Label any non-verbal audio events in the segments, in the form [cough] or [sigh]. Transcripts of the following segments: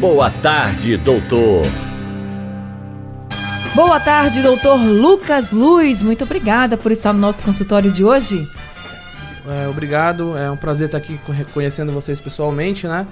Boa tarde, doutor. Boa tarde, doutor Lucas Luz. Muito obrigada por estar no nosso consultório de hoje. É, obrigado, é um prazer estar aqui conhecendo vocês pessoalmente, né?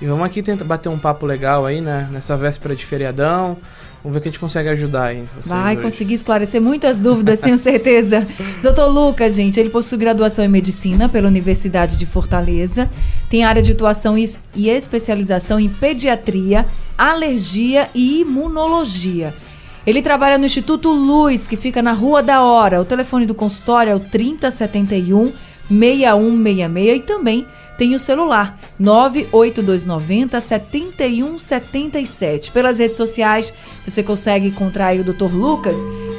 E vamos aqui tentar bater um papo legal aí, né? Nessa véspera de feriadão. Vamos ver o que a gente consegue ajudar aí. Vai conseguir esclarecer muitas dúvidas, tenho [laughs] certeza. Doutor Lucas, gente, ele possui graduação em medicina pela Universidade de Fortaleza, tem área de atuação e especialização em pediatria, alergia e imunologia. Ele trabalha no Instituto Luz, que fica na Rua da Hora. O telefone do consultório é o 3071 6166 e também tem o celular 98290 7177. Pelas redes sociais, você consegue encontrar o Dr. Lucas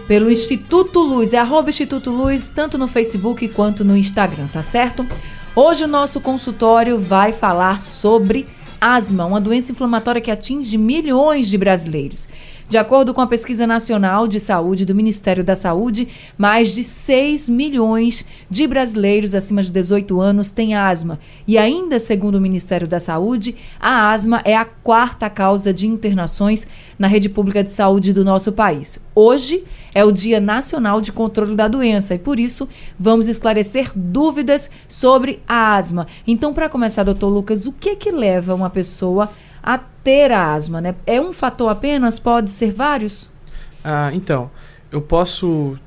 pelo Instituto Luz, é arroba Instituto Luz, tanto no Facebook quanto no Instagram, tá certo? Hoje o nosso consultório vai falar sobre asma, uma doença inflamatória que atinge milhões de brasileiros. De acordo com a Pesquisa Nacional de Saúde do Ministério da Saúde, mais de 6 milhões de brasileiros acima de 18 anos têm asma. E ainda, segundo o Ministério da Saúde, a asma é a quarta causa de internações na rede pública de saúde do nosso país. Hoje é o Dia Nacional de Controle da Doença e por isso vamos esclarecer dúvidas sobre a asma. Então, para começar, doutor Lucas, o que é que leva uma pessoa ter a asma, né? É um fator apenas? Pode ser vários? Ah, então, eu posso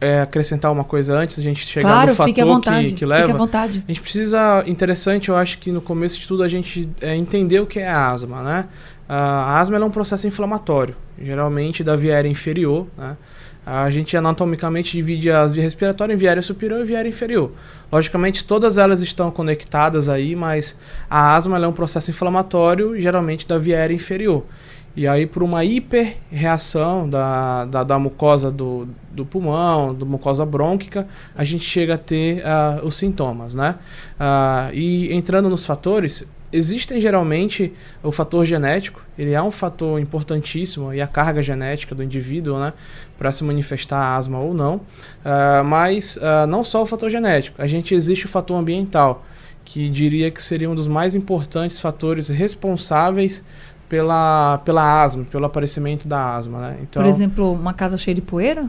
é, acrescentar uma coisa antes da gente chegar claro, no fator vontade, que, que leva. Fique à vontade. A gente precisa, interessante, eu acho que no começo de tudo a gente é, entender o que é a asma, né? A asma é um processo inflamatório, geralmente da via aérea inferior, né? A gente anatomicamente divide as vias respiratórias em via aérea superior e via aérea inferior. Logicamente, todas elas estão conectadas aí, mas a asma é um processo inflamatório, geralmente da via aérea inferior. E aí, por uma hiperreação da, da, da mucosa do, do pulmão, da mucosa brônquica, a gente chega a ter uh, os sintomas, né? Uh, e entrando nos fatores, existem geralmente o fator genético, ele é um fator importantíssimo e a carga genética do indivíduo, né, para se manifestar asma ou não. Uh, mas uh, não só o fator genético, a gente existe o fator ambiental, que diria que seria um dos mais importantes fatores responsáveis pela, pela asma, pelo aparecimento da asma, né? Então, Por exemplo, uma casa cheia de poeira?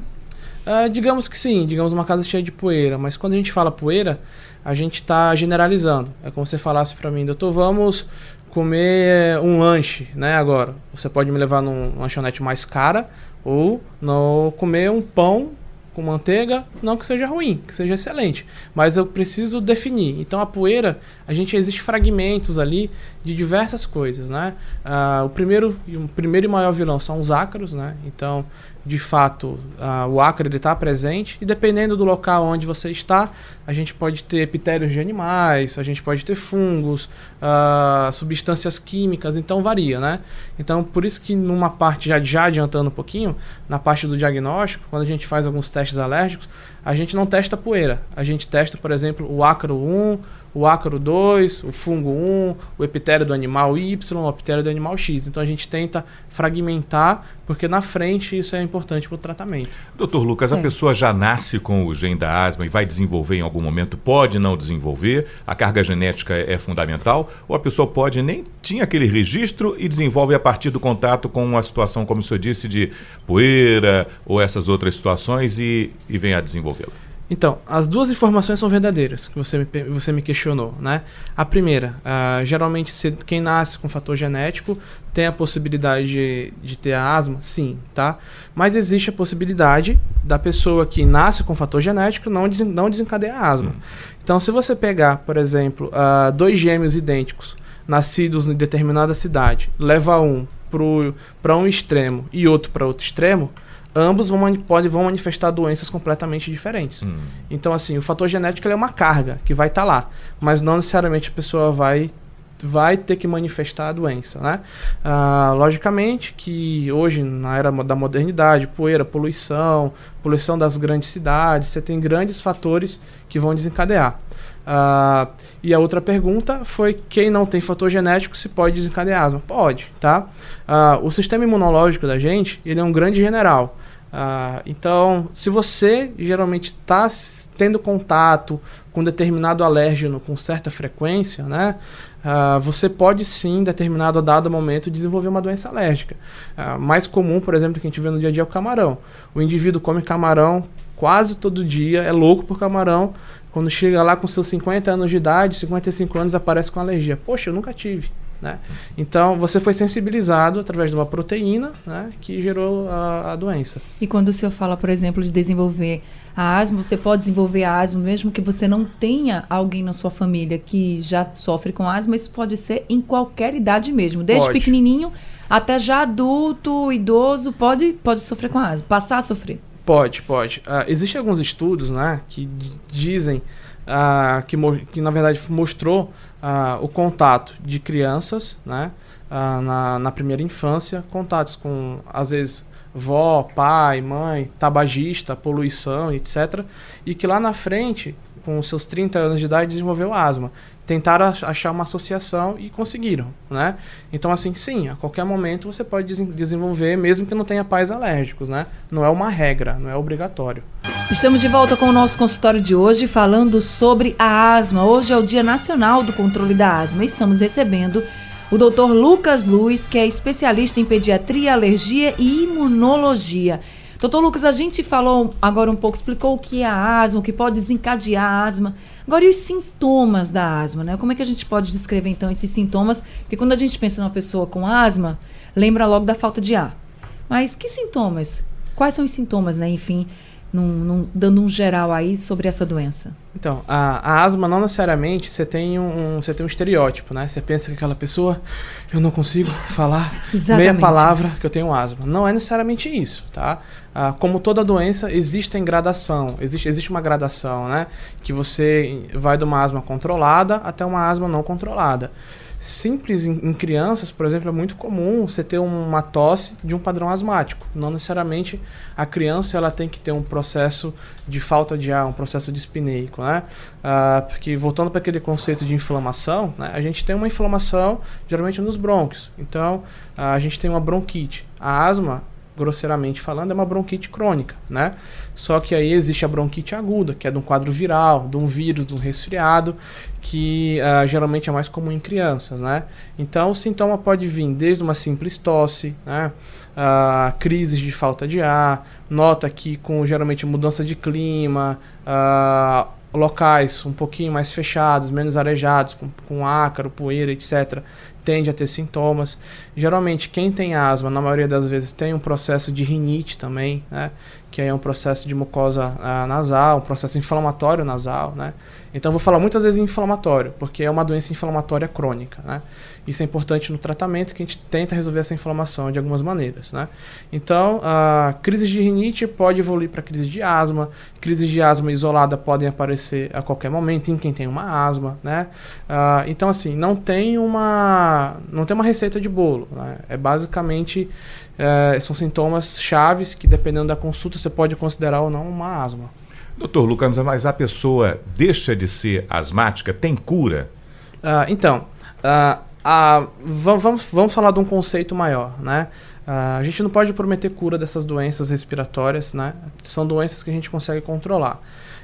Uh, digamos que sim, digamos uma casa cheia de poeira, mas quando a gente fala poeira, a gente está generalizando. É como se você falasse para mim, doutor, vamos comer um lanche, né? Agora, você pode me levar num lanchonete mais cara ou não comer um pão com manteiga, não que seja ruim, que seja excelente, mas eu preciso definir. Então a poeira, a gente existe fragmentos ali de diversas coisas, né? Uh, o primeiro, o primeiro e maior vilão são os ácaros, né? Então de fato o ácaro está presente e dependendo do local onde você está, a gente pode ter epitérios de animais, a gente pode ter fungos, uh, substâncias químicas, então varia, né? Então por isso que numa parte, já, já adiantando um pouquinho, na parte do diagnóstico, quando a gente faz alguns testes alérgicos, a gente não testa poeira, a gente testa, por exemplo, o ácaro 1, o ácaro 2, o fungo 1, o epitério do animal Y, o epitério do animal X. Então a gente tenta fragmentar, porque na frente isso é importante para o tratamento. Doutor Lucas, Sim. a pessoa já nasce com o gene da asma e vai desenvolver em algum momento, pode não desenvolver, a carga genética é, é fundamental, ou a pessoa pode nem tinha aquele registro e desenvolve a partir do contato com uma situação, como o senhor disse, de poeira ou essas outras situações e, e vem a desenvolvê-la? Então, as duas informações são verdadeiras que você me, você me questionou, né? A primeira, uh, geralmente se, quem nasce com fator genético tem a possibilidade de, de ter asma, sim, tá? Mas existe a possibilidade da pessoa que nasce com fator genético não, desen, não desencadear asma. Hum. Então, se você pegar, por exemplo, uh, dois gêmeos idênticos nascidos em determinada cidade, leva um para um extremo e outro para outro extremo, ambos vão, pode, vão manifestar doenças completamente diferentes. Hum. Então, assim, o fator genético é uma carga que vai estar tá lá, mas não necessariamente a pessoa vai vai ter que manifestar a doença, né? Ah, logicamente que hoje, na era da modernidade, poeira, poluição, poluição das grandes cidades, você tem grandes fatores que vão desencadear. Ah, e a outra pergunta foi quem não tem fator genético se pode desencadear asma? Pode, tá? Ah, o sistema imunológico da gente, ele é um grande general. Ah, então, se você geralmente está tendo contato com determinado alérgeno com certa frequência, né, uh, você pode sim, em determinado dado momento, desenvolver uma doença alérgica. Uh, mais comum, por exemplo, que a gente vê no dia a dia é o camarão. O indivíduo come camarão quase todo dia, é louco por camarão. Quando chega lá com seus 50 anos de idade, 55 anos, aparece com alergia. Poxa, eu nunca tive. Né? Então, você foi sensibilizado através de uma proteína né, que gerou a, a, doença. E quando o senhor fala, por exemplo, de desenvolver a asma, você pode desenvolver a asma mesmo que você não tenha alguém na sua família que já sofre com asma, isso pode ser em qualquer idade mesmo, desde pode. pequenininho até já adulto, idoso, pode, pode sofrer com asma, passar a sofrer. Pode, pode. Uh, Existem alguns estudos né, que dizem uh, que, que, na verdade, mostrou uh, o contato de crianças, né, uh, na, na primeira infância, contatos com, às vezes, vó, pai, mãe, tabagista, poluição, etc. E que lá na frente, com seus 30 anos de idade, desenvolveu asma. Tentaram achar uma associação e conseguiram, né? Então, assim, sim, a qualquer momento você pode desenvolver, mesmo que não tenha pais alérgicos, né? Não é uma regra, não é obrigatório. Estamos de volta com o nosso consultório de hoje falando sobre a asma. Hoje é o Dia Nacional do Controle da Asma. Estamos recebendo o Dr. Lucas Luiz, que é especialista em pediatria, alergia e imunologia. Doutor Lucas, a gente falou agora um pouco, explicou o que é a asma, o que pode desencadear a asma. Agora, e os sintomas da asma, né? Como é que a gente pode descrever, então, esses sintomas? Porque quando a gente pensa numa pessoa com asma, lembra logo da falta de ar. Mas que sintomas? Quais são os sintomas, né? Enfim, num, num, dando um geral aí sobre essa doença? Então, a, a asma não necessariamente você tem um, um, você tem um estereótipo, né? Você pensa que aquela pessoa, eu não consigo falar [laughs] Exatamente. meia palavra que eu tenho asma. Não é necessariamente isso, tá? Ah, como toda doença, existe em gradação, existe, existe uma gradação, né? Que você vai de uma asma controlada até uma asma não controlada simples em, em, crianças, por exemplo, é muito comum você ter uma tosse de um padrão asmático. Não necessariamente a criança ela tem que ter um processo de falta de ar, um processo dispneico, né? Ah, porque voltando para aquele conceito de inflamação, né, a gente tem uma inflamação geralmente nos brônquios. Então, a gente tem uma bronquite. A asma grosseiramente falando, é uma bronquite crônica, né? Só que aí existe a bronquite aguda, que é de um quadro viral, de um vírus, de um resfriado, que uh, geralmente é mais comum em crianças, né? Então o sintoma pode vir desde uma simples tosse, né? Uh, crises de falta de ar, nota que com geralmente mudança de clima, uh, locais um pouquinho mais fechados, menos arejados, com, com ácaro, poeira, etc., tende a ter sintomas. Geralmente, quem tem asma, na maioria das vezes, tem um processo de rinite também, né? que é um processo de mucosa uh, nasal, um processo inflamatório nasal, né? Então, vou falar muitas vezes inflamatório, porque é uma doença inflamatória crônica, né? Isso é importante no tratamento, que a gente tenta resolver essa inflamação de algumas maneiras, né? Então, a crise de rinite pode evoluir para crise de asma, crises de asma isolada podem aparecer a qualquer momento em quem tem uma asma, né? Uh, então, assim, não tem uma, não tem uma receita de bolo, né? É basicamente é, são sintomas chaves que, dependendo da consulta, você pode considerar ou não uma asma. Doutor Lucas, mas a pessoa deixa de ser asmática? Tem cura? Uh, então, uh, vamos, vamos falar de um conceito maior, né? a gente não pode prometer cura dessas doenças respiratórias, né? São doenças que a gente consegue controlar.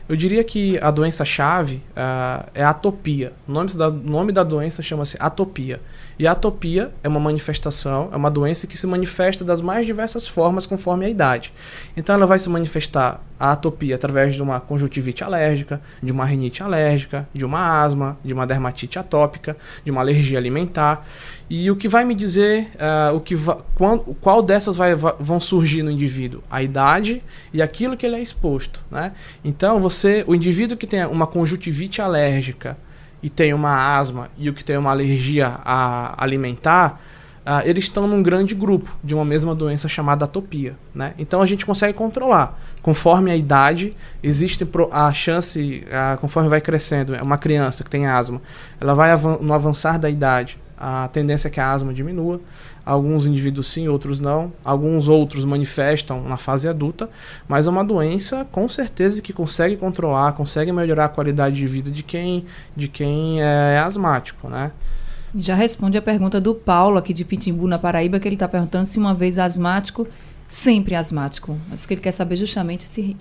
Eu diria que a doença-chave uh, é a atopia. O nome da, nome da doença chama-se atopia. E a atopia é uma manifestação, é uma doença que se manifesta das mais diversas formas conforme a idade. Então ela vai se manifestar a atopia através de uma conjuntivite alérgica, de uma rinite alérgica, de uma asma, de uma dermatite atópica, de uma alergia alimentar. E o que vai me dizer uh, o que qual, qual dessas vai, vão surgir no indivíduo? A idade e aquilo que ele é exposto. Né? Então, você, o indivíduo que tem uma conjuntivite alérgica e tem uma asma e o que tem uma alergia a alimentar, uh, eles estão num grande grupo de uma mesma doença chamada atopia. Né? Então, a gente consegue controlar conforme a idade, existe a chance, a, conforme vai crescendo, uma criança que tem asma, ela vai avan no avançar da idade, a tendência é que a asma diminua. Alguns indivíduos sim, outros não. Alguns outros manifestam na fase adulta, mas é uma doença com certeza que consegue controlar, consegue melhorar a qualidade de vida de quem, de quem é asmático, né? Já responde a pergunta do Paulo aqui de Pitimbu, na Paraíba, que ele está perguntando se uma vez asmático, sempre asmático. Mas que ele quer saber justamente se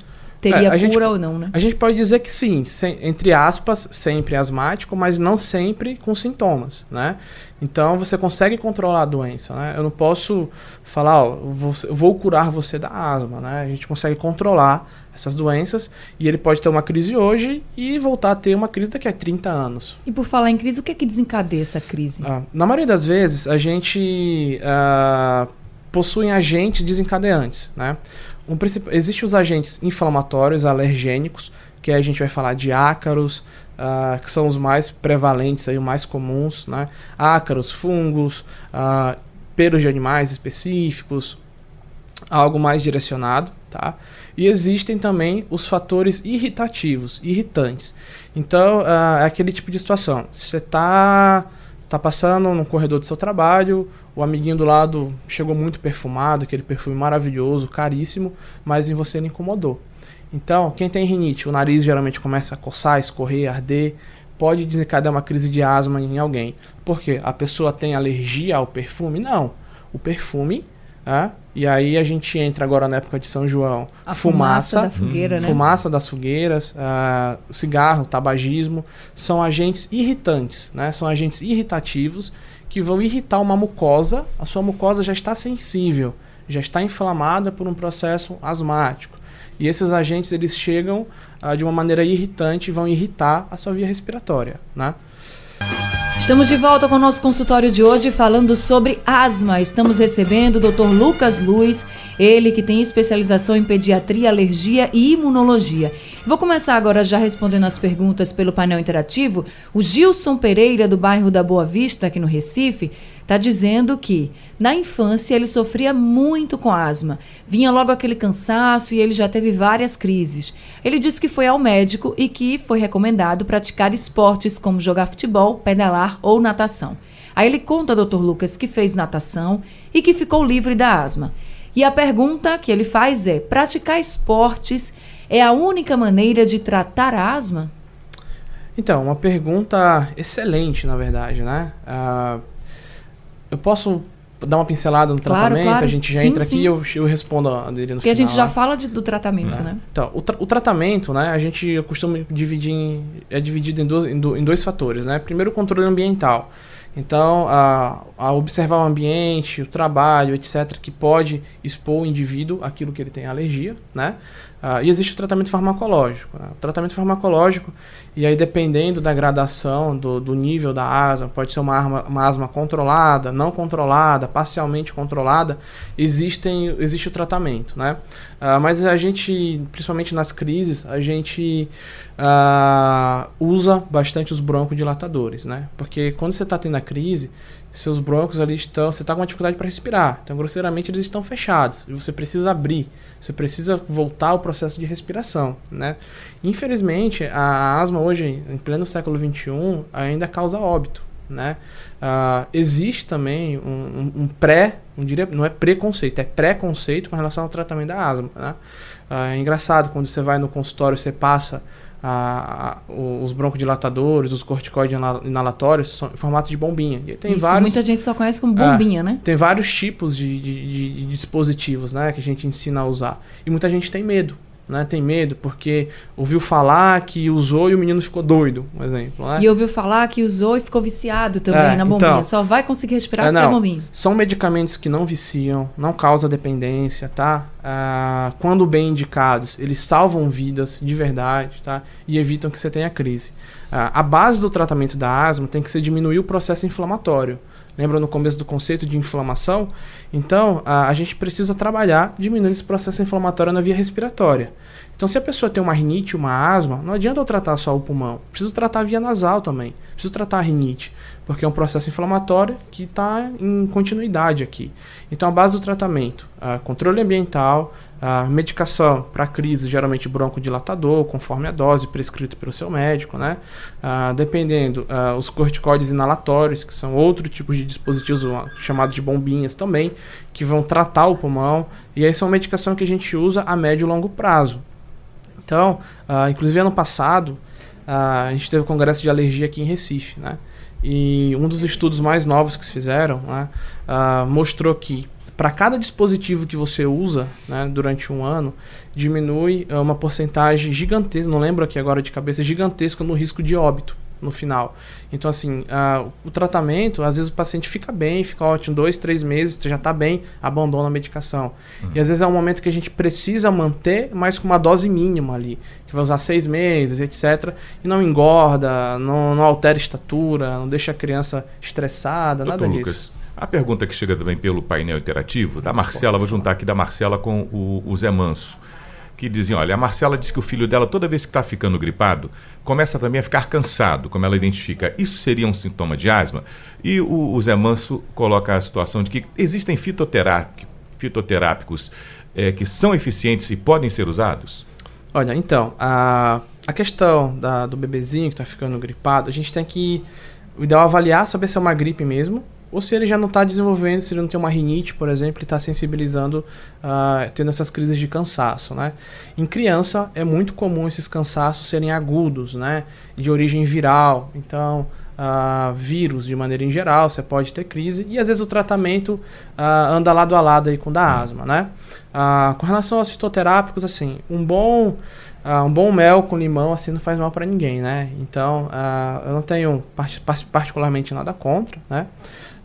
teria é, cura gente, ou não, né? A gente pode dizer que sim, sem, entre aspas, sempre asmático, mas não sempre com sintomas, né? Então você consegue controlar a doença, né? Eu não posso falar, ó, vou, vou curar você da asma, né? A gente consegue controlar essas doenças e ele pode ter uma crise hoje e voltar a ter uma crise daqui a 30 anos. E por falar em crise, o que é que desencadeia essa crise? Ah, na maioria das vezes, a gente ah, possui agentes desencadeantes, né? Um, Existem os agentes inflamatórios, alergênicos, que a gente vai falar de ácaros, uh, que são os mais prevalentes, aí, os mais comuns, né? Ácaros, fungos, uh, pelos de animais específicos, algo mais direcionado, tá? E existem também os fatores irritativos, irritantes. Então, uh, é aquele tipo de situação. Você está tá passando no corredor do seu trabalho, o amiguinho do lado chegou muito perfumado, aquele perfume maravilhoso, caríssimo, mas em você ele incomodou. Então, quem tem rinite, o nariz geralmente começa a coçar, escorrer, arder, pode desencadear uma crise de asma em alguém. Por quê? A pessoa tem alergia ao perfume? Não. O perfume, é, e aí a gente entra agora na época de São João, a fumaça, fumaça da fogueira, hum. né? Fumaça das fogueiras, uh, cigarro, tabagismo, são agentes irritantes, né? São agentes irritativos que vão irritar uma mucosa, a sua mucosa já está sensível, já está inflamada por um processo asmático. E esses agentes eles chegam ah, de uma maneira irritante e vão irritar a sua via respiratória, né? Estamos de volta com o nosso consultório de hoje falando sobre asma. Estamos recebendo o Dr. Lucas Luiz, ele que tem especialização em pediatria, alergia e imunologia. Vou começar agora já respondendo as perguntas pelo painel interativo. O Gilson Pereira, do bairro da Boa Vista, aqui no Recife, está dizendo que na infância ele sofria muito com asma. Vinha logo aquele cansaço e ele já teve várias crises. Ele disse que foi ao médico e que foi recomendado praticar esportes como jogar futebol, pedalar ou natação. Aí ele conta, doutor Lucas, que fez natação e que ficou livre da asma. E a pergunta que ele faz é: praticar esportes é a única maneira de tratar a asma? Então, uma pergunta excelente, na verdade, né? Uh, eu posso dar uma pincelada no claro, tratamento? Claro. A gente já sim, entra sim. aqui e eu, eu respondo a dele no Porque final. a gente já fala de, do tratamento, é. né? Então, o, tra o, tratamento, né? A gente costuma dividir em, é dividido em dois, em, do, em dois fatores, né? Primeiro, o controle ambiental. Então, a, a, observar o ambiente, o trabalho, etc., que pode expor o indivíduo aquilo que ele tem alergia, né? Uh, e existe o tratamento farmacológico. Né? O tratamento farmacológico, e aí dependendo da gradação, do, do nível da asma, pode ser uma, arma, uma asma controlada, não controlada, parcialmente controlada, existem, existe o tratamento. Né? Uh, mas a gente, principalmente nas crises, a gente uh, usa bastante os broncodilatadores. Né? Porque quando você está tendo a crise, seus broncos ali estão, você está com uma dificuldade para respirar. Então, grosseiramente, eles estão fechados. E você precisa abrir. Você precisa voltar ao processo de respiração, né? Infelizmente, a asma hoje, em pleno século XXI, ainda causa óbito, né? Uh, existe também um, um, um, pré, não não é preconceito, é preconceito com relação ao tratamento da asma, né? Uh, é engraçado, quando você vai no consultório, você passa a, a, os broncodilatadores, os corticoides inalatórios são em formato de bombinha. E tem Isso, vários, muita gente só conhece como bombinha, é, né? Tem vários tipos de, de, de, de dispositivos né, que a gente ensina a usar. E muita gente tem medo né? Tem medo porque ouviu falar que usou e o menino ficou doido, um exemplo. Né? E ouviu falar que usou e ficou viciado também é, na bombinha. Então, Só vai conseguir respirar é, se é bombinha. São medicamentos que não viciam, não causam dependência, tá? Ah, quando bem indicados, eles salvam vidas de verdade, tá? E evitam que você tenha crise. Ah, a base do tratamento da asma tem que ser diminuir o processo inflamatório. Lembra no começo do conceito de inflamação? Então, a, a gente precisa trabalhar diminuindo esse processo inflamatório na via respiratória. Então, se a pessoa tem uma rinite, uma asma, não adianta eu tratar só o pulmão. Preciso tratar a via nasal também. Preciso tratar a rinite, porque é um processo inflamatório que está em continuidade aqui. Então, a base do tratamento, controle ambiental, A medicação para crise, geralmente broncodilatador, conforme a dose prescrita pelo seu médico, né? Ah, dependendo, ah, os corticoides inalatórios, que são outro tipo de dispositivos chamados de bombinhas também, que vão tratar o pulmão. E aí são medicação que a gente usa a médio e longo prazo. Então, ah, inclusive ano passado, a gente teve o um congresso de alergia aqui em Recife, né? E um dos estudos mais novos que se fizeram né, mostrou que para cada dispositivo que você usa né, durante um ano, diminui uh, uma porcentagem gigantesca, não lembro aqui agora de cabeça, gigantesca no risco de óbito no final. Então, assim, o tratamento, às vezes o paciente fica bem, fica ótimo, dois, três meses, você já está bem, abandona a medicação. Uhum. E às vezes é um momento que a gente precisa manter, mas com uma dose mínima ali, que vai usar seis meses, etc. E não engorda, não, não altera a estatura, não deixa a criança estressada, Doutor nada Lucas, disso. A pergunta que chega também pelo painel interativo, da Marcela, vou juntar aqui da Marcela com o, o Zé Manso, que dizem, olha, a Marcela diz que o filho dela, toda vez que está ficando gripado, começa também a ficar cansado, como ela identifica. Isso seria um sintoma de asma? E o, o Zé Manso coloca a situação de que existem fitoterápicos é, que são eficientes e podem ser usados? Olha, então, a, a questão da, do bebezinho que está ficando gripado, a gente tem que, o ideal é avaliar, saber se é uma gripe mesmo, ou se ele já não está desenvolvendo, se ele não tem uma rinite, por exemplo, e está sensibilizando, uh, tendo essas crises de cansaço, né? Em criança é muito comum esses cansaços serem agudos, né? De origem viral, então uh, vírus de maneira em geral, você pode ter crise e às vezes o tratamento uh, anda lado a lado aí com o da asma, né? com relação aos fitoterápicos, assim, um bom um bom mel com limão assim não faz mal para ninguém, né? Então eu não tenho part particularmente nada contra, né?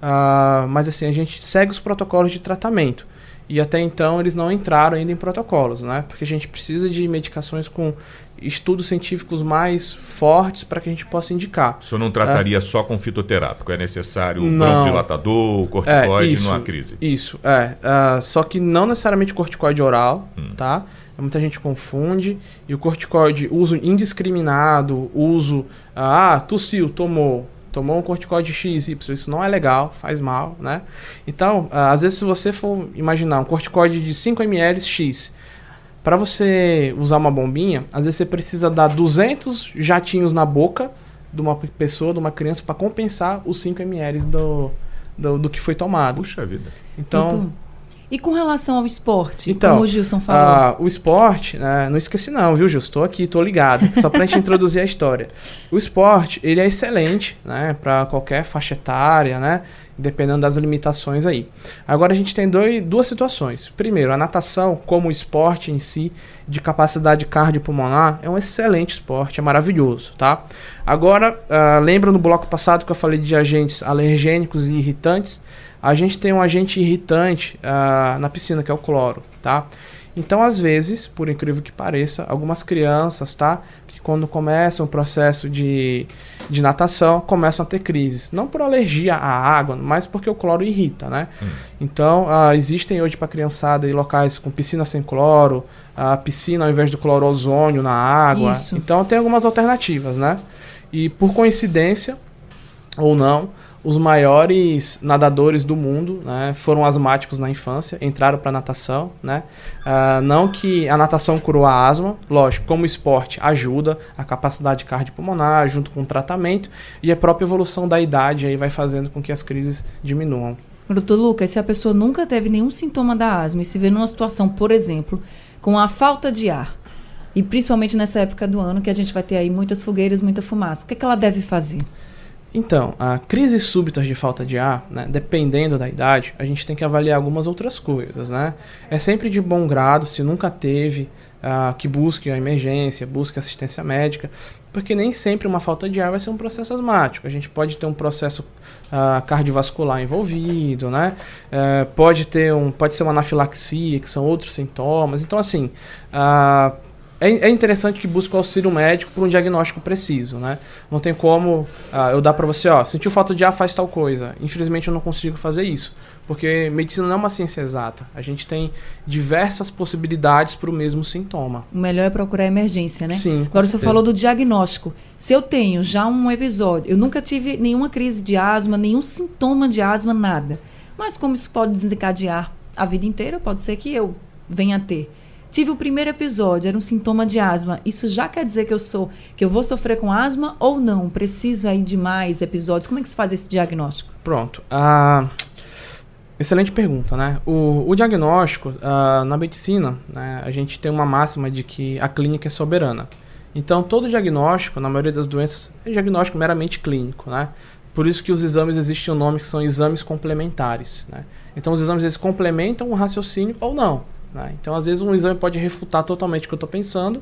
Uh, mas assim, a gente segue os protocolos de tratamento. E até então eles não entraram ainda em protocolos, né? Porque a gente precisa de medicações com estudos científicos mais fortes para que a gente possa indicar. O senhor não trataria é. só com fitoterápico? É necessário um bronquidilatador, corticoide é, isso, numa crise? Isso, é. Uh, só que não necessariamente corticoide oral, hum. tá? Muita gente confunde. E o corticoide, uso indiscriminado, uso... Ah, tossiu, tomou tomou um corticoide XY, isso não é legal, faz mal, né? Então, ah, às vezes se você for imaginar um corticoide de 5 ml X, para você usar uma bombinha, às vezes você precisa dar 200 jatinhos na boca de uma pessoa, de uma criança, para compensar os 5 ml do, do, do, que foi tomado. Puxa vida. Então... E com relação ao esporte, então, como o Gilson falou? Ah, o esporte, né, não esqueci não, viu, Gilson? Estou aqui, estou ligado, só para a gente introduzir a história. O esporte, ele é excelente, né, para qualquer faixa etária, né, dependendo das limitações aí. Agora a gente tem dois, duas situações. Primeiro, a natação, como esporte em si, de capacidade cardiopulmonar, é um excelente esporte, é maravilhoso, tá? Agora, uh, lembra no bloco passado que eu falei de agentes alergênicos e irritantes? A gente tem um agente irritante uh, na piscina, que é o cloro, tá? Então, às vezes, por incrível que pareça, algumas crianças, tá? Que quando começam o processo de, de natação, começam a ter crises. Não por alergia à água, mas porque o cloro irrita, né? Hum. Então, uh, existem hoje para criançada locais com piscina sem cloro, a uh, piscina ao invés do cloro ozônio na água. Isso. Então, tem algumas alternativas, né? E por coincidência, ou não, os maiores nadadores do mundo né, foram asmáticos na infância, entraram para natação. Né? Uh, não que a natação curou a asma, lógico, como esporte ajuda a capacidade cardiopulmonar, junto com o tratamento, e a própria evolução da idade aí vai fazendo com que as crises diminuam. Doutor Lucas, se a pessoa nunca teve nenhum sintoma da asma e se vê numa situação, por exemplo, com a falta de ar, e principalmente nessa época do ano que a gente vai ter aí muitas fogueiras, muita fumaça, o que, é que ela deve fazer? Então, a crises súbitas de falta de ar, né, dependendo da idade, a gente tem que avaliar algumas outras coisas, né? É sempre de bom grado, se nunca teve, uh, que busque a emergência, busque assistência médica, porque nem sempre uma falta de ar vai ser um processo asmático. A gente pode ter um processo uh, cardiovascular envolvido, né? Uh, pode ter um, pode ser uma anafilaxia, que são outros sintomas. Então, assim, uh, é, é interessante que busque o auxílio médico por um diagnóstico preciso, né? Não tem como uh, eu dar para você, ó, sentiu falta de ar, faz tal coisa. Infelizmente eu não consigo fazer isso, porque medicina não é uma ciência exata. A gente tem diversas possibilidades para o mesmo sintoma. O melhor é procurar emergência, né? Sim. Agora você falou do diagnóstico. Se eu tenho já um episódio, eu nunca tive nenhuma crise de asma, nenhum sintoma de asma, nada. Mas como isso pode desencadear a vida inteira, pode ser que eu venha a ter. Tive o primeiro episódio, era um sintoma de asma. Isso já quer dizer que eu sou, que eu vou sofrer com asma ou não? Preciso aí de mais episódios? Como é que se faz esse diagnóstico? Pronto. Ah, excelente pergunta, né? O, o diagnóstico, ah, na medicina, né, a gente tem uma máxima de que a clínica é soberana. Então, todo diagnóstico, na maioria das doenças, é diagnóstico meramente clínico, né? Por isso que os exames existem um nome que são exames complementares, né? Então, os exames eles complementam o raciocínio ou não. Né? Então, às vezes, um exame pode refutar totalmente o que eu estou pensando,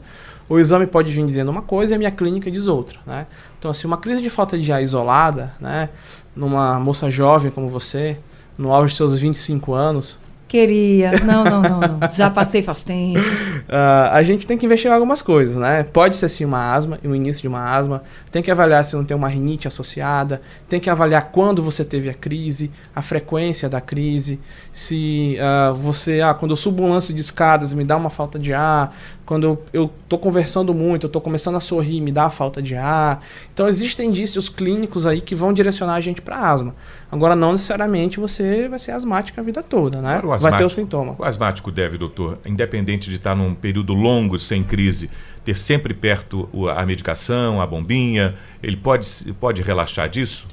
o exame pode vir dizendo uma coisa e a minha clínica diz outra. Né? Então, assim, uma crise de falta de ar isolada, né, numa moça jovem como você, no auge dos seus 25 anos, Queria. Não, não, não, não. Já passei faz tempo. Uh, [laughs] a gente tem que investigar algumas coisas, né? Pode ser sim uma asma, o início de uma asma. Tem que avaliar se não tem uma rinite associada. Tem que avaliar quando você teve a crise, a frequência da crise. Se uh, você, ah, quando eu subo um lance de escadas, me dá uma falta de ar. Quando eu, eu tô conversando muito, eu tô começando a sorrir, me dá a falta de ar. Então existem indícios clínicos aí que vão direcionar a gente para asma. Agora, não necessariamente você vai ser asmático a vida toda, né? Claro, vai ter o sintoma. O asmático deve, doutor, independente de estar num período longo sem crise, ter sempre perto a medicação, a bombinha, ele pode, pode relaxar disso?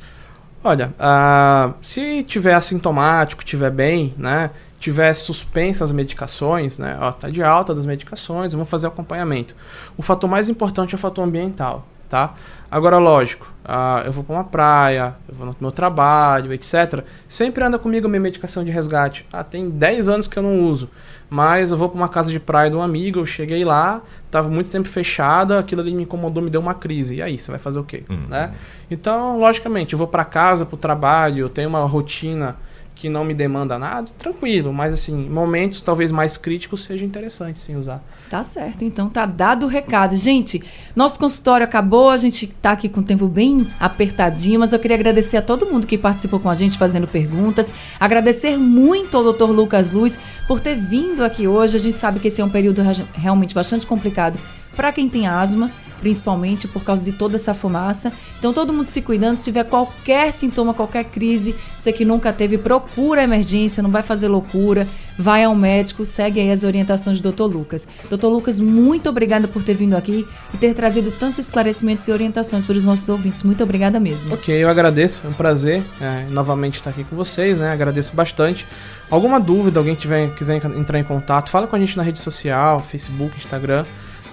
Olha, uh, se tiver assintomático, tiver bem, né? Tiver suspensa as medicações, né? Ó, tá de alta das medicações, vamos fazer acompanhamento. O fator mais importante é o fator ambiental tá? Agora, lógico, ah, eu vou para uma praia, eu vou no meu trabalho, etc. Sempre anda comigo a minha medicação de resgate. Ah, tem 10 anos que eu não uso, mas eu vou para uma casa de praia de um amigo, eu cheguei lá, estava muito tempo fechada, aquilo ali me incomodou, me deu uma crise. E aí, você vai fazer o quê? Uhum. Né? Então, logicamente, eu vou para casa, para o trabalho, eu tenho uma rotina que não me demanda nada, tranquilo, mas assim, momentos talvez mais críticos seja interessante sim usar. Tá certo, então tá dado o recado. Gente, nosso consultório acabou, a gente tá aqui com o tempo bem apertadinho, mas eu queria agradecer a todo mundo que participou com a gente fazendo perguntas. Agradecer muito ao Dr. Lucas Luz por ter vindo aqui hoje. A gente sabe que esse é um período realmente bastante complicado para quem tem asma, principalmente por causa de toda essa fumaça. Então, todo mundo se cuidando. Se tiver qualquer sintoma, qualquer crise, você que nunca teve, procura a emergência, não vai fazer loucura, vai ao médico, segue aí as orientações do Dr. Lucas. Dr. Lucas, muito obrigada por ter vindo aqui e ter trazido tantos esclarecimentos e orientações para os nossos ouvintes. Muito obrigada mesmo. Ok, eu agradeço, é um prazer é, novamente estar aqui com vocês, né? Agradeço bastante. Alguma dúvida, alguém tiver, quiser entrar em contato, fala com a gente na rede social, Facebook, Instagram.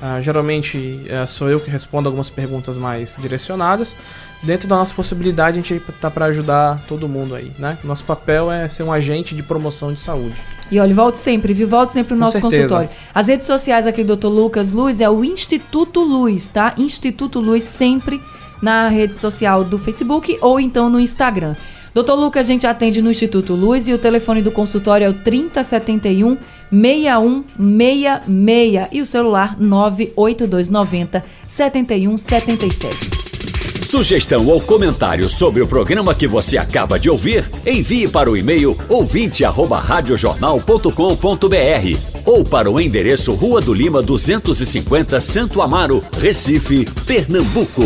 Uh, geralmente uh, sou eu que respondo algumas perguntas mais direcionadas. Dentro da nossa possibilidade, a gente está para ajudar todo mundo aí, né? Nosso papel é ser um agente de promoção de saúde. E olha, volte sempre, viu? Volte sempre no nosso consultório. As redes sociais aqui do Dr. Lucas Luz é o Instituto Luz, tá? Instituto Luz sempre na rede social do Facebook ou então no Instagram. Doutor Lucas, a gente atende no Instituto Luz e o telefone do consultório é o 3071 6166 e o celular 98290 7177. Sugestão ou comentário sobre o programa que você acaba de ouvir, envie para o e-mail ouvinte@radiojornal.com.br ou para o endereço Rua do Lima 250, Santo Amaro, Recife, Pernambuco.